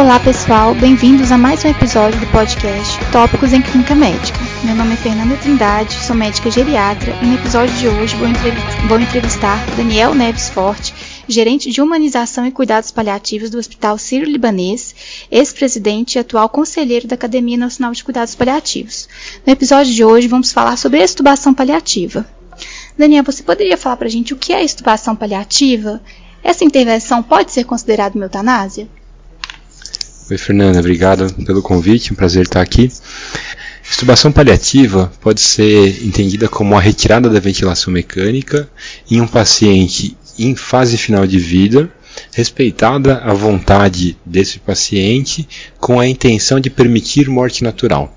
Olá pessoal, bem-vindos a mais um episódio do podcast Tópicos em Clínica Médica. Meu nome é Fernanda Trindade, sou médica geriatra e no episódio de hoje vou, entrevistar Daniel Neves Forte, gerente de humanização e cuidados paliativos do Hospital Sírio-Libanês, ex-presidente e atual conselheiro da Academia Nacional de Cuidados Paliativos. No episódio de hoje vamos falar sobre extubação paliativa. Daniel, você poderia falar para a gente o que é extubação paliativa? Essa intervenção pode ser considerada uma eutanásia? Oi, Fernanda, obrigado pelo convite, um prazer estar aqui. Extubação paliativa pode ser entendida como a retirada da ventilação mecânica em um paciente em fase final de vida, respeitada a vontade desse paciente com a intenção de permitir morte natural.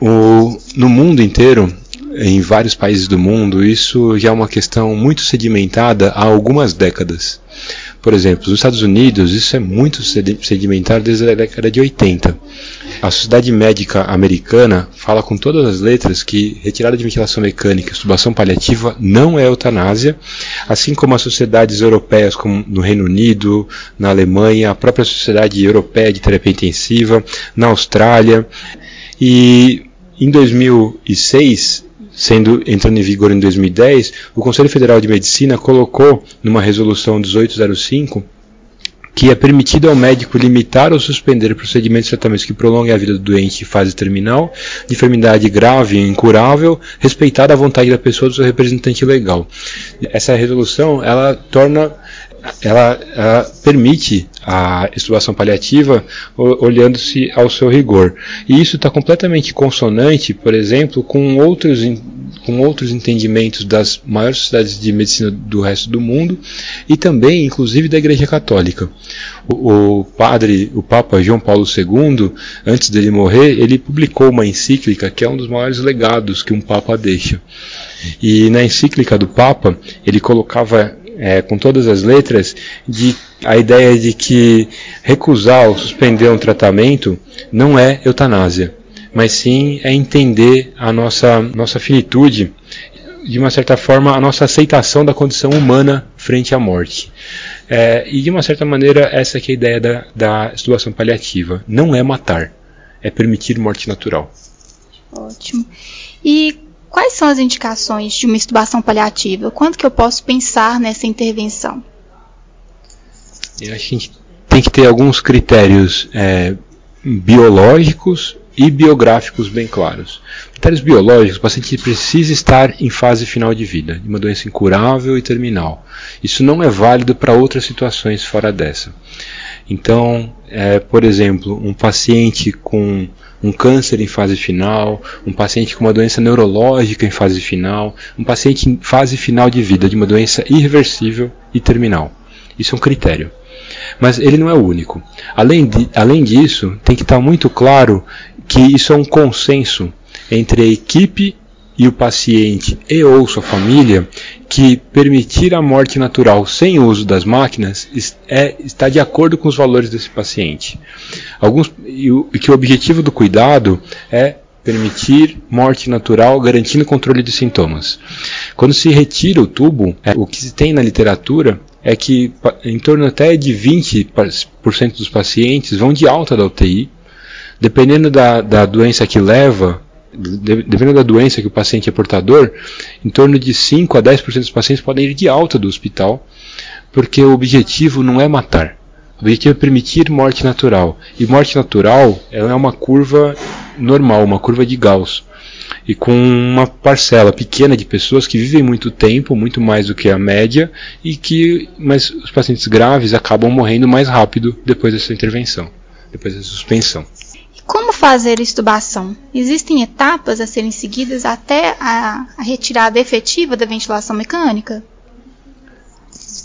O, no mundo inteiro, em vários países do mundo, isso já é uma questão muito sedimentada há algumas décadas. Por exemplo, nos Estados Unidos, isso é muito sedimentar desde a década de 80. A Sociedade Médica Americana fala com todas as letras que retirada de ventilação mecânica e extubação paliativa não é eutanásia, assim como as sociedades europeias, como no Reino Unido, na Alemanha, a própria Sociedade Europeia de Terapia Intensiva, na Austrália. E em 2006, sendo entrando em vigor em 2010, o Conselho Federal de Medicina colocou numa resolução 1805 que é permitido ao médico limitar ou suspender procedimentos e tratamentos que prolonguem a vida do doente em fase terminal, de enfermidade grave e incurável, respeitada a vontade da pessoa do seu representante legal. Essa resolução ela torna ela, ela, permite a extubação paliativa olhando-se ao seu rigor. E isso está completamente consonante, por exemplo, com outros, com outros entendimentos das maiores sociedades de medicina do resto do mundo e também, inclusive, da Igreja Católica. O, o padre, o Papa João Paulo II, antes dele morrer, ele publicou uma encíclica que é um dos maiores legados que um Papa deixa. E na encíclica do Papa, ele colocava é, com todas as letras, de a ideia de que recusar ou suspender um tratamento não é eutanásia, mas sim é entender a nossa, nossa finitude, de uma certa forma, a nossa aceitação da condição humana frente à morte. É, e de uma certa maneira, essa é a ideia da, da situação paliativa. Não é matar, é permitir morte natural. Ótimo. E Quais são as indicações de uma intubação paliativa? Quando que eu posso pensar nessa intervenção? Eu acho que a gente tem que ter alguns critérios é, biológicos e biográficos bem claros. Critérios biológicos, o paciente precisa estar em fase final de vida, de uma doença incurável e terminal. Isso não é válido para outras situações fora dessa. Então, é, por exemplo, um paciente com um câncer em fase final, um paciente com uma doença neurológica em fase final, um paciente em fase final de vida de uma doença irreversível e terminal. Isso é um critério. Mas ele não é o único. Além, de, além disso, tem que estar muito claro que isso é um consenso entre a equipe e o paciente e ou sua família que permitir a morte natural sem o uso das máquinas é, está de acordo com os valores desse paciente. Alguns, e, o, e que o objetivo do cuidado é permitir morte natural, garantindo controle de sintomas. Quando se retira o tubo, é, o que se tem na literatura é que em torno até de 20% dos pacientes vão de alta da UTI, dependendo da, da doença que leva dependendo da doença que o paciente é portador, em torno de 5 a 10% dos pacientes podem ir de alta do hospital, porque o objetivo não é matar. O objetivo é permitir morte natural. E morte natural é uma curva normal, uma curva de Gauss. E com uma parcela pequena de pessoas que vivem muito tempo, muito mais do que a média, e que, mas os pacientes graves acabam morrendo mais rápido depois dessa intervenção, depois da suspensão. Fazer estubação? Existem etapas a serem seguidas até a, retirada efetiva da ventilação mecânica?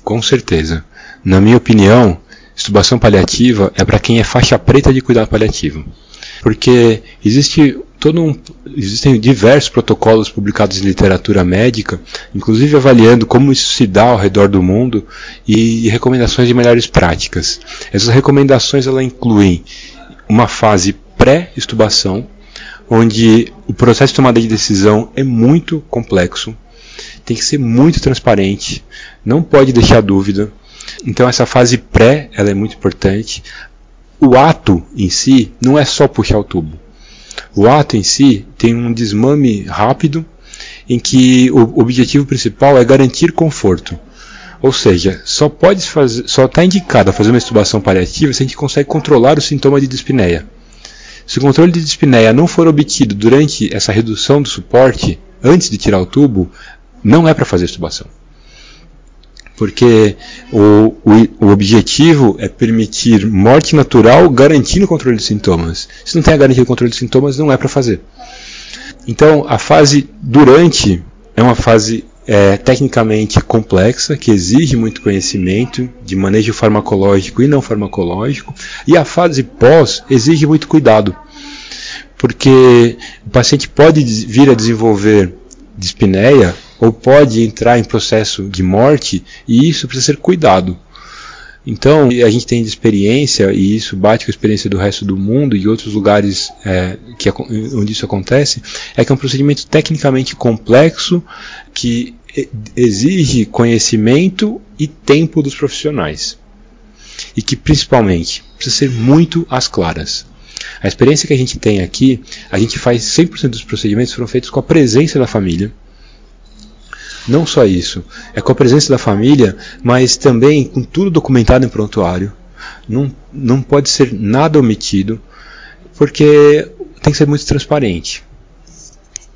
Com certeza. Na minha opinião, estubação paliativa é para quem é faixa preta de cuidado paliativo. Porque existe todo um, existem diversos protocolos publicados em literatura médica, inclusive avaliando como isso se dá ao redor do mundo e recomendações de melhores práticas. Essas recomendações ela incluem uma fase pré-estubação, onde o processo de tomada de decisão é muito complexo, tem que ser muito transparente, não pode deixar dúvida. Então essa fase pré ela é muito importante. o ato em si não é só puxar o tubo. O ato em si tem um desmame rápido em que o objetivo principal é garantir conforto. Ou seja, só pode fazer, só está indicado a fazer uma extubação paliativa se a gente consegue controlar o sintoma de dispneia. Se o controle de dispneia não for obtido durante essa redução do suporte, antes de tirar o tubo, não é para fazer extubação. Porque o, o, o, objetivo é permitir morte natural garantindo o controle de sintomas. Se não tem a garantia do controle de sintomas, não é para fazer. Então, a fase durante é uma fase é, tecnicamente complexa, que exige muito conhecimento de manejo farmacológico e não farmacológico, e a fase pós exige muito cuidado, porque o paciente pode vir a desenvolver dispneia ou pode entrar em processo de morte e isso precisa ser cuidado. Então, a gente tem de experiência, e isso bate com a experiência do resto do mundo e outros lugares é, que, onde isso acontece, é que é um procedimento tecnicamente complexo que exige conhecimento e tempo dos profissionais. E que, principalmente, precisa ser muito às claras. A experiência que a gente tem aqui, a gente faz 100% dos procedimentos foram feitos com a presença da família não só isso, é com a presença da família, mas também com tudo documentado em prontuário. Não, não pode ser nada omitido, porque tem que ser muito transparente.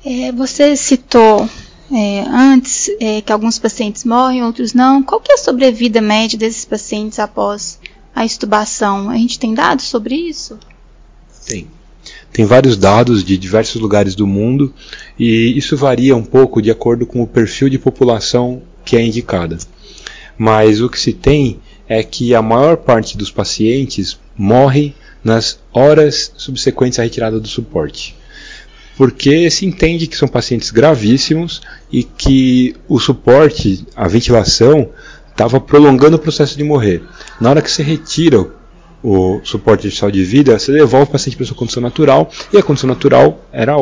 É, você citou é, antes é, que alguns pacientes morrem, outros não. Qual que é a sobrevida média desses pacientes após a estubação? A gente tem dados sobre isso? Tem. Tem vários dados de diversos lugares do mundo e isso varia um pouco de acordo com o perfil de população que é indicada. Mas o que se tem é que a maior parte dos pacientes morre nas horas subsequentes à retirada do suporte. Porque se entende que são pacientes gravíssimos e que o suporte, a ventilação, estava prolongando o processo de morrer. Na hora que você retira o suporte artificial de vida, você devolve o paciente para sua condição natural, e a condição natural era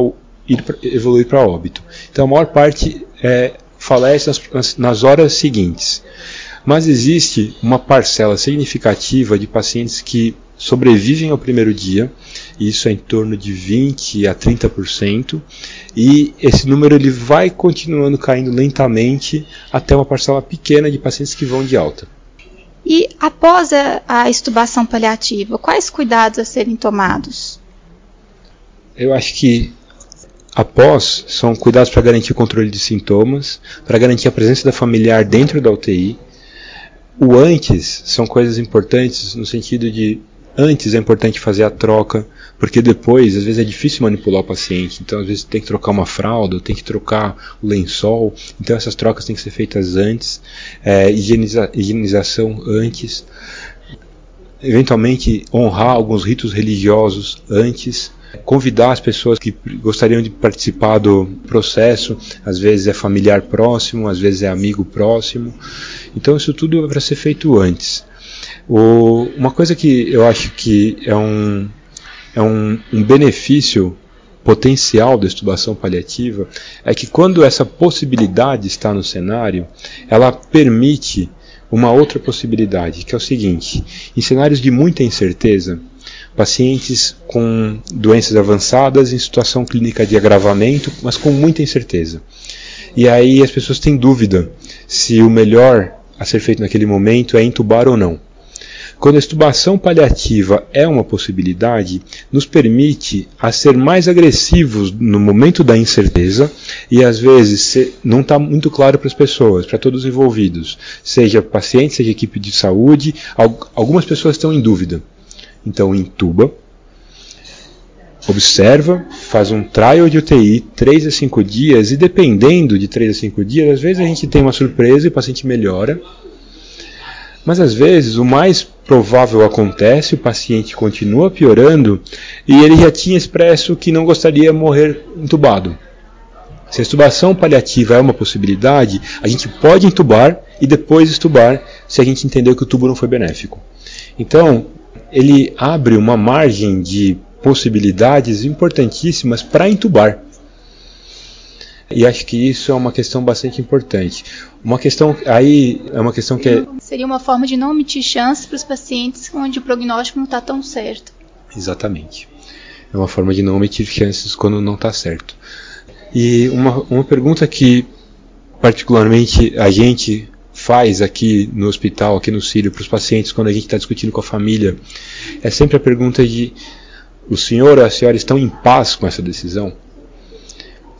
ir pra, evoluir para óbito. Então a maior parte é, falece nas, nas horas seguintes. Mas existe uma parcela significativa de pacientes que sobrevivem ao primeiro dia, isso é em torno de 20 a 30%, e esse número ele vai continuando caindo lentamente até uma parcela pequena de pacientes que vão de alta. E após a, a estubação paliativa, quais cuidados a serem tomados? Eu acho que após são cuidados para garantir o controle de sintomas, para garantir a presença da familiar dentro da UTI. O antes são coisas importantes no sentido de antes é importante fazer a troca porque depois, às vezes, é difícil manipular o paciente. Então, às vezes, tem que trocar uma fralda, tem que trocar o lençol. Então, essas trocas têm que ser feitas antes. É, higieniza higienização antes. Eventualmente, honrar alguns ritos religiosos antes convidar as pessoas que gostariam de participar do processo, às vezes é familiar próximo, às vezes é amigo próximo. Então isso tudo é para ser feito antes. O, uma coisa que eu acho que é um, é um, um benefício potencial da estubação paliativa é que quando essa possibilidade está no cenário, ela permite uma outra possibilidade, que é o seguinte: em cenários de muita incerteza, pacientes com doenças avançadas em situação clínica de agravamento, mas com muita incerteza. E aí as pessoas têm dúvida se o melhor a ser feito naquele momento é intubar ou não. Quando a extubação paliativa é uma possibilidade, nos permite a ser mais agressivos no momento da incerteza e às vezes não está muito claro para as pessoas, para todos os envolvidos, seja paciente, seja equipe de saúde, algumas pessoas estão em dúvida. Então intuba, observa, faz um trial de UTI 3 a 5 dias e dependendo de 3 a 5 dias, às vezes a gente tem uma surpresa e o paciente melhora. Mas às vezes o mais provável acontece, o paciente continua piorando e ele já tinha expresso que não gostaria de morrer entubado. Se a intubação paliativa é uma possibilidade, a gente pode intubar e depois estubar se a gente entender que o tubo não foi benéfico. Então, ele abre uma margem de possibilidades importantíssimas para intubar. E acho que isso é uma questão bastante importante. Uma questão aí é uma questão que é... seria uma forma de não omitir chances para os pacientes onde o prognóstico não está tão certo. Exatamente. É uma forma de não omitir chances quando não está certo. E uma, uma pergunta que particularmente a gente faz aqui no hospital, aqui no Sírio, para os pacientes, quando a gente está discutindo com a família, é sempre a pergunta de: o senhor ou a senhora estão em paz com essa decisão?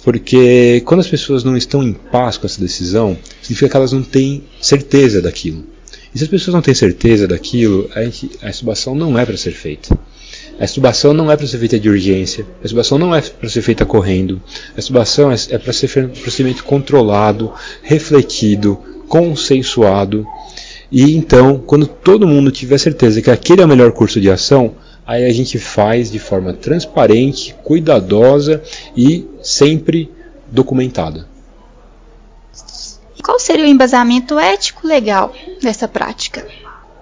Porque quando as pessoas não estão em paz com essa decisão, significa que elas não têm certeza daquilo. E se as pessoas não têm certeza daquilo, a, a não é para ser feita. A extubação não é para ser feita de urgência, a extubação não é para ser feita correndo, a extubação é, é para ser um procedimento controlado, refletido, consensuado. E então, quando todo mundo tiver certeza que aquele é o melhor curso de ação, aí a gente faz de forma transparente, cuidadosa e sempre documentada. Qual seria o embasamento ético legal dessa prática?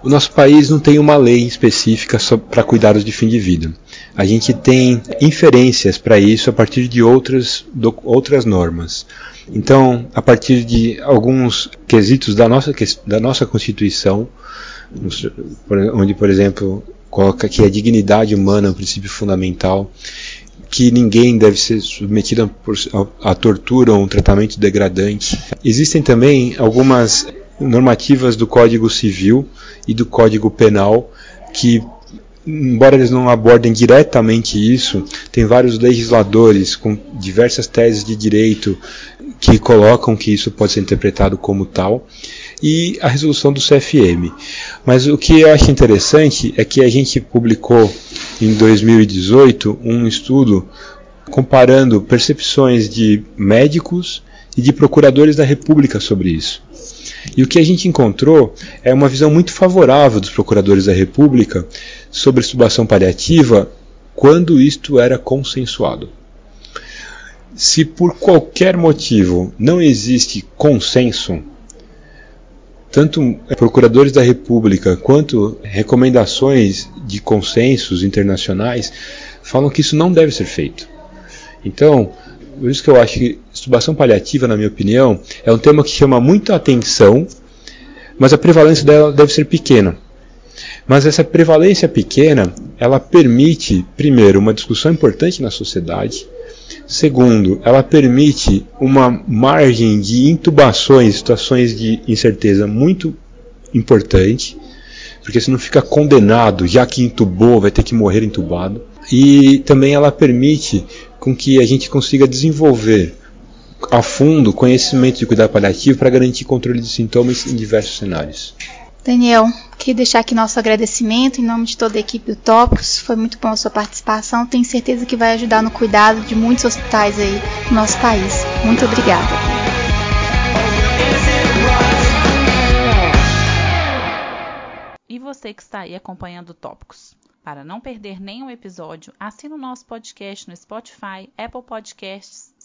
O nosso país não tem uma lei específica para cuidados de fim de vida. A gente tem inferências para isso a partir de outras, do, outras normas. Então, a partir de alguns quesitos da nossa, da nossa Constituição, onde, por exemplo, coloca que a dignidade humana é um princípio fundamental, que ninguém deve ser submetido a, a tortura ou um tratamento degradante. Existem também algumas normativas do Código Civil e do Código Penal que embora eles não abordem diretamente isso, tem vários legisladores com diversas teses de direito que colocam que isso pode ser interpretado como tal, e a resolução do CFM. Mas o que eu acho interessante é que a gente publicou em 2018 um estudo comparando percepções de médicos e de procuradores da República sobre isso. E o que a gente encontrou é uma visão muito favorável dos procuradores da República sobre a extubação paliativa quando isto era consensuado. Se por qualquer motivo não existe consenso, tanto procuradores da República quanto recomendações de consensos internacionais falam que isso não deve ser feito. Então, por isso que eu acho que extubação paliativa, na minha opinião, é um tema que chama muita atenção, mas a prevalência dela deve ser pequena. Mas essa prevalência pequena, ela permite, primeiro, uma discussão importante na sociedade, Segundo, ela permite uma margem de intubações, situações de incerteza muito importante, porque você não fica condenado, já que intubou, vai ter que morrer intubado. E também ela permite com que a gente consiga desenvolver a fundo conhecimento de cuidado paliativo para garantir controle de sintomas em diversos cenários. Daniel, queria deixar aqui nosso agradecimento em nome de toda a equipe do Tópicos. Foi muito bom a sua participação. Tenho certeza que vai ajudar no cuidado de muitos hospitais aí no nosso país. Muito obrigada. E você que está aí acompanhando Tópicos? Para não perder nenhum episódio, assine o nosso podcast no Spotify, Apple Podcasts,